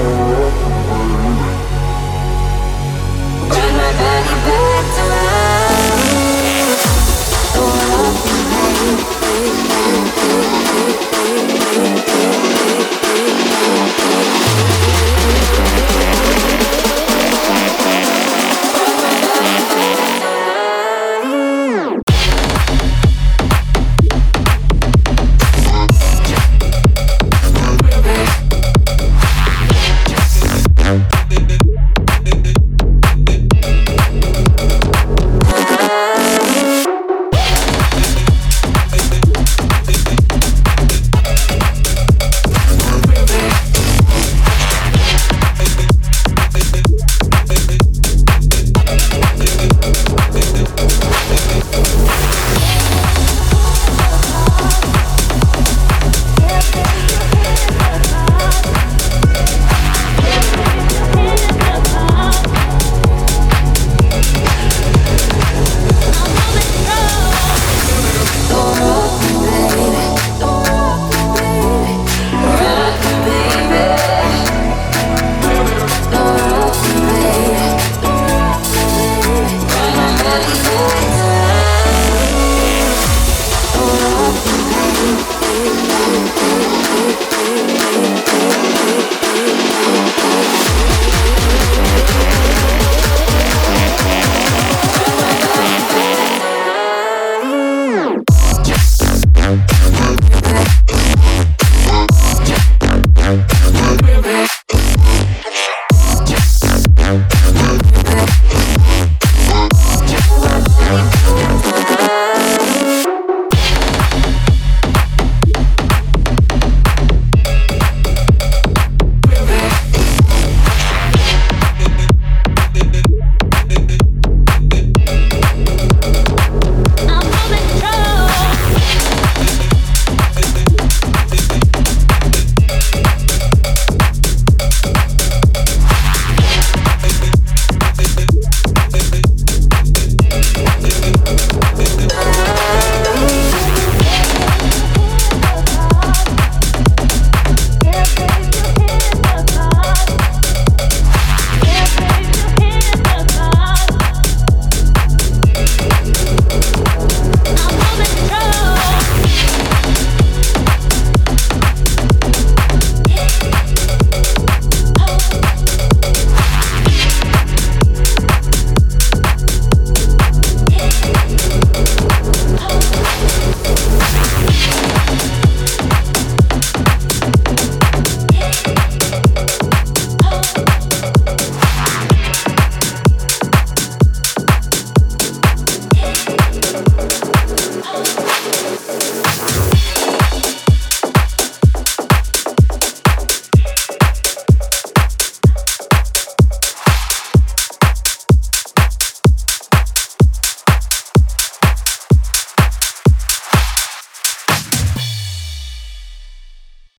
Lord. Yeah.